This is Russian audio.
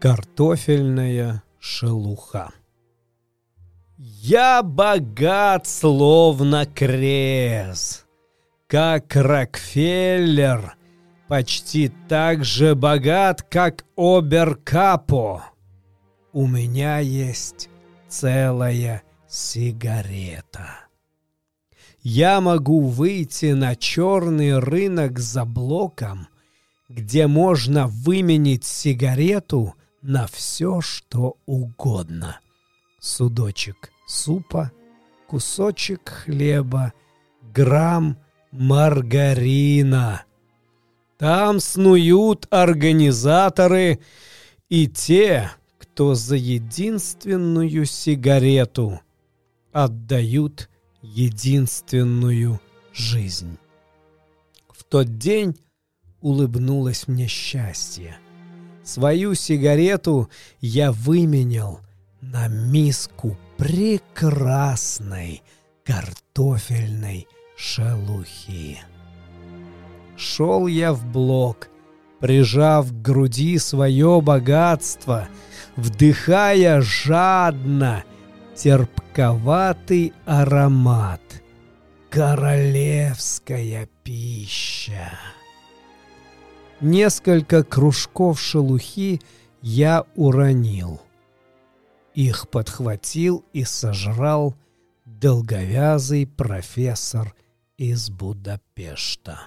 Картофельная шелуха. Я богат, словно крез, как Рокфеллер, почти так же богат, как Оберкапо. У меня есть целая сигарета. Я могу выйти на черный рынок за блоком, где можно выменить сигарету на все, что угодно. Судочек супа, кусочек хлеба, грамм маргарина. Там снуют организаторы и те, кто за единственную сигарету отдают единственную жизнь. В тот день улыбнулось мне счастье. Свою сигарету я выменял на миску прекрасной картофельной шелухи. Шел я в блок, прижав к груди свое богатство, вдыхая жадно терпковатый аромат. Королевская пища. Несколько кружков шелухи я уронил. Их подхватил и сожрал долговязый профессор из Будапешта.